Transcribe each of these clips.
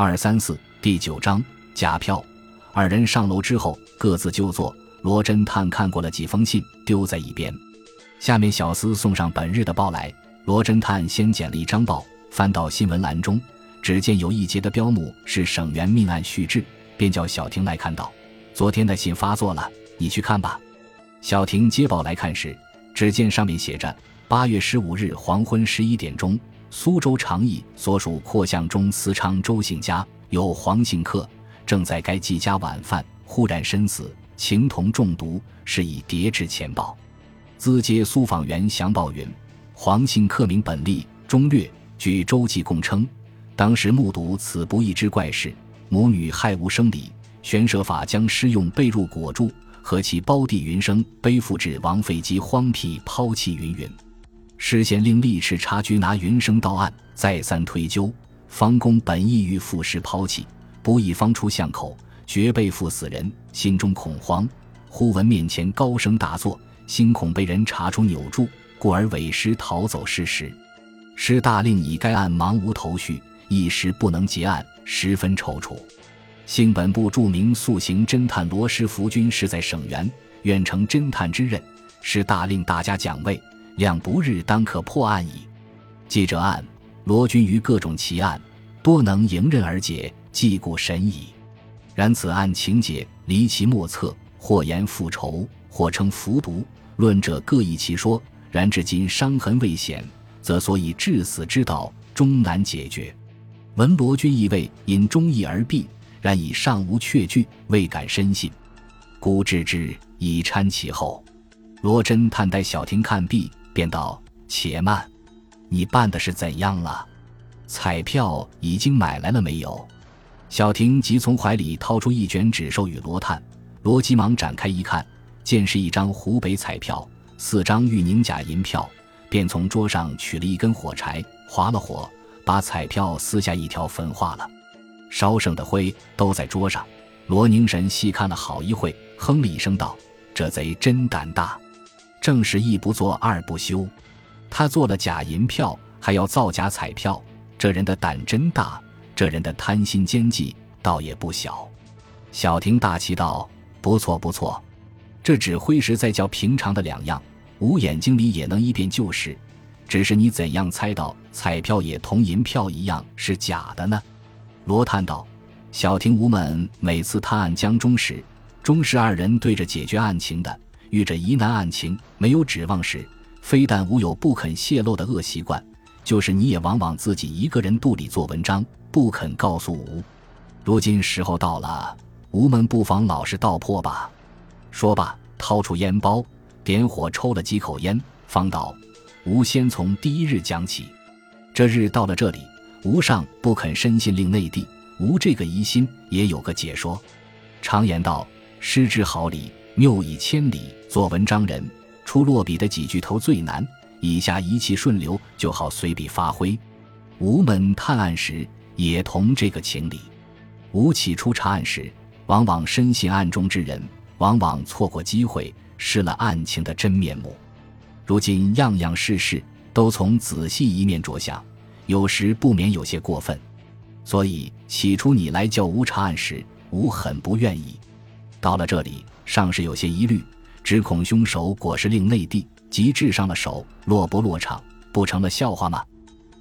二三四第九章假票。二人上楼之后各自就坐。罗侦探看过了几封信，丢在一边。下面小厮送上本日的报来。罗侦探先捡了一张报，翻到新闻栏中，只见有一节的标目是省员命案续制，便叫小婷来看到。昨天的信发作了，你去看吧。小婷接报来看时，只见上面写着：八月十五日黄昏十一点钟，苏州长邑所属扩巷中思昌周姓家有黄姓客正在该季家晚饭，忽然身死，情同中毒，是以叠至前报。资接苏访员详报云：黄姓客名本立，中略。据周记供称，当时目睹此不义之怪事，母女害无生理。悬设法将尸用被褥裹住，和其胞弟云生背负至王废基荒僻抛弃云云。事先令吏士察局拿云生到案，再三推究，方公本意欲赴尸抛弃，不意方出巷口，觉背负死人，心中恐慌，忽闻面前高声大作，心恐被人查出扭住，故而委尸逃走失时。师大令以该案茫无头绪，一时不能结案，十分踌躇。幸本部著名速行侦探罗师福君是在省员，愿承侦探之任，是大令大家奖位，两不日当可破案矣。记者案，罗君于各种奇案，多能迎刃而解，既故神矣。然此案情节离奇莫测，或言复仇，或称服毒，论者各异其说。然至今伤痕未显，则所以致死之道终难解决。闻罗君亦未因忠义而毙。然已尚无确据，未敢深信，故置之以参其后。罗侦探待小亭看毕，便道：“且慢，你办的是怎样了？彩票已经买来了没有？”小婷即从怀里掏出一卷纸，授予罗探。罗急忙展开一看，见是一张湖北彩票，四张玉宁甲银票，便从桌上取了一根火柴，划了火，把彩票撕下一条，焚化了。烧剩的灰都在桌上，罗凝神细看了好一会，哼了一声道：“这贼真胆大，正是一不做二不休。他做了假银票，还要造假彩票，这人的胆真大，这人的贪心奸计倒也不小。”小婷大奇道：“不错不错，这指挥实在叫平常的两样，五眼睛里也能一辨就是。只是你怎样猜到彩票也同银票一样是假的呢？”罗叹道：“小婷、吴们每次探案江中时，终是二人对着解决案情的。遇着疑难案情没有指望时，非但无有不肯泄露的恶习惯，就是你也往往自己一个人肚里做文章，不肯告诉吴。如今时候到了，吴们不妨老实道破吧。”说罢，掏出烟包，点火抽了几口烟，方道：“吴先从第一日讲起，这日到了这里。”吴上不肯深信令内地，吴这个疑心也有个解说。常言道：“失之毫厘，谬以千里。”做文章人出落笔的几句头最难，以下一气顺流就好随笔发挥。吴门探案时也同这个情理。吴起初查案时，往往深信案中之人，往往错过机会，失了案情的真面目。如今样样事事都从仔细一面着想。有时不免有些过分，所以起初你来叫吴查案时，吴很不愿意。到了这里，尚是有些疑虑，只恐凶手果是令内地，即致上了手，落不落场，不成了笑话吗？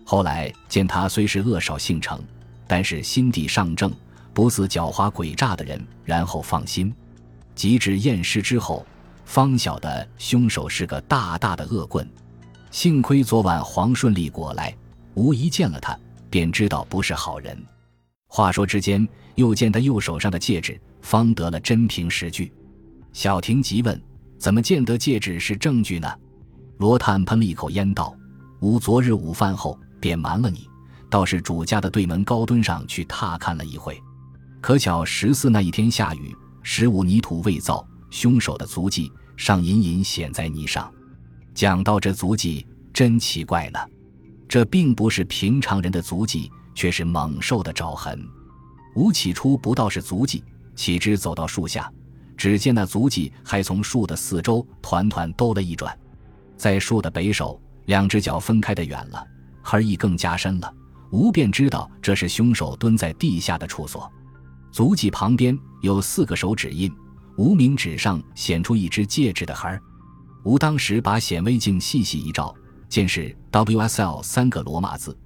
后来见他虽是恶少性成，但是心地尚正，不似狡猾诡诈的人，然后放心。及至验尸之后，方晓得凶手是个大大的恶棍。幸亏昨晚黄顺利过来。无疑见了他，便知道不是好人。话说之间，又见他右手上的戒指，方得了真凭实据。小婷急问：“怎么见得戒指是证据呢？”罗探喷了一口烟道：“吾昨日午饭后便瞒了你，倒是主家的对门高墩上去踏看了一回。可巧十四那一天下雨，十五泥土未造，凶手的足迹尚隐隐显在泥上。讲到这足迹，真奇怪呢。”这并不是平常人的足迹，却是猛兽的爪痕。吾起初不道是足迹，岂知走到树下，只见那足迹还从树的四周团团兜了一转，在树的北首，两只脚分开的远了，痕儿亦更加深了。吴便知道这是凶手蹲在地下的处所。足迹旁边有四个手指印，无名指上显出一只戒指的痕儿。吴当时把显微镜细细一照，见是 WSL 三个罗马字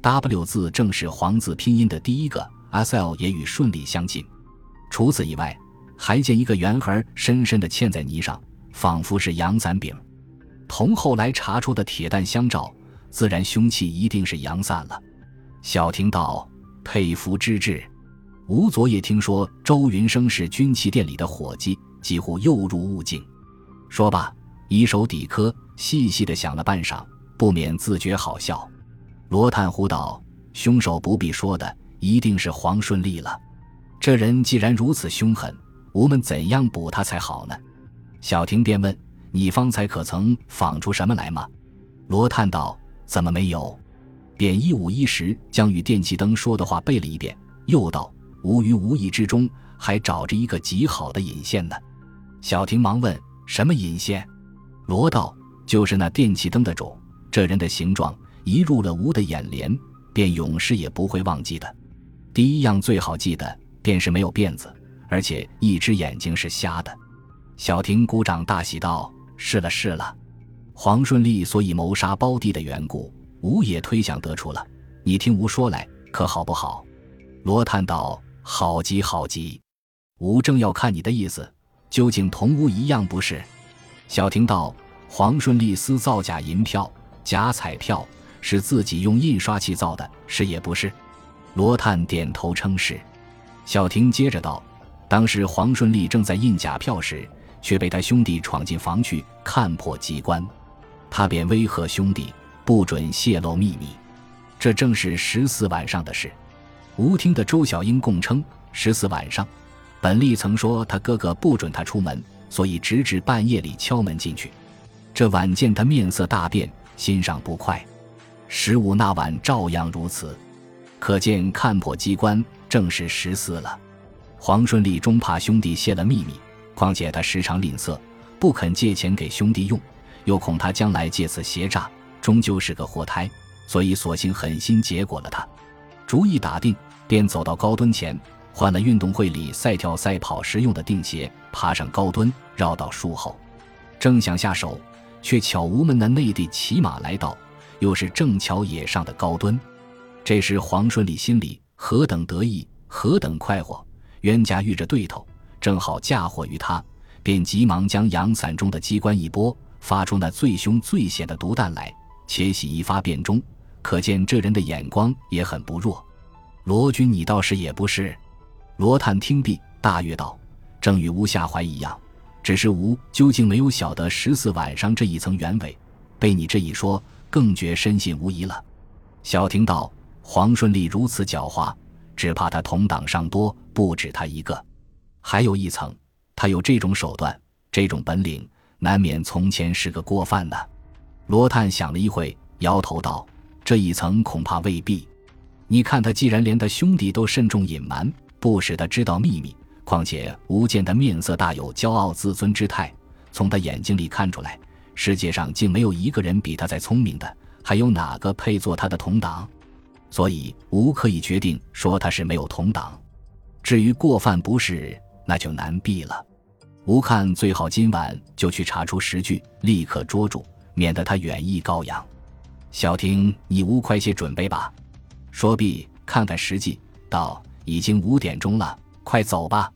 ，W 字正是黄字拼音的第一个，SL 也与顺利相近。除此以外，还见一个圆痕深深地嵌在泥上，仿佛是阳伞柄。同后来查出的铁弹相照，自然凶器一定是阳伞了。小婷道：“佩服之至。”吴昨夜听说周云生是军器店里的伙计，几乎又入悟境。说罢，以手抵磕，细细的想了半晌，不免自觉好笑。罗探呼道：“凶手不必说的，一定是黄顺利了。这人既然如此凶狠，吾们怎样捕他才好呢？”小婷便问：“你方才可曾仿出什么来吗？”罗叹道：“怎么没有？”便一五一十将与电气灯说的话背了一遍，又道。吾于无意之中，还找着一个极好的引线呢。小婷忙问：“什么引线？”罗道：“就是那电气灯的主。这人的形状一入了吾的眼帘，便永世也不会忘记的。第一样最好记的，便是没有辫子，而且一只眼睛是瞎的。”小婷鼓掌大喜道：“是了，是了。黄顺利所以谋杀胞弟的缘故，吴也推想得出了。你听吴说来，可好不好？”罗叹道。好极好极，吾正要看你的意思，究竟同吾一样不是？小婷道：“黄顺利私造假银票、假彩票，是自己用印刷器造的，是也不是？”罗探点头称是。小婷接着道：“当时黄顺利正在印假票时，却被他兄弟闯进房去看破机关，他便威吓兄弟，不准泄露秘密。这正是十四晚上的事。”吴听的周小英供称，十四晚上，本利曾说他哥哥不准他出门，所以直至半夜里敲门进去。这晚见他面色大变，心上不快。十五那晚照样如此，可见看破机关正是十四了。黄顺利终怕兄弟泄了秘密，况且他时常吝啬，不肯借钱给兄弟用，又恐他将来借此邪诈，终究是个祸胎，所以索性狠心结果了他。主意打定，便走到高墩前，换了运动会里赛跳赛跑时用的钉鞋，爬上高墩，绕到树后，正想下手，却巧无门的内地骑马来到，又是正巧也上的高墩。这时黄顺利心里何等得意，何等快活，冤家遇着对头，正好嫁祸于他，便急忙将阳伞中的机关一拨，发出那最凶最险的毒弹来，且喜一发便中。可见这人的眼光也很不弱。罗军，你倒是也不是。罗探听毕，大悦道：“正与吴下怀一样，只是吴究竟没有晓得十四晚上这一层原委。被你这一说，更觉深信无疑了。”小婷道：“黄顺利如此狡猾，只怕他同党尚多，不止他一个。还有一层，他有这种手段，这种本领，难免从前是个过犯呢。”罗探想了一会，摇头道。这一层恐怕未必。你看他既然连他兄弟都慎重隐瞒，不使他知道秘密，况且吴健的面色大有骄傲自尊之态，从他眼睛里看出来，世界上竟没有一个人比他再聪明的，还有哪个配做他的同党？所以吴可以决定说他是没有同党。至于过犯不是，那就难避了。吴看最好今晚就去查出实据，立刻捉住，免得他远意高扬。小婷，你无快些准备吧。说毕，看看时计，道：“已经五点钟了，快走吧。”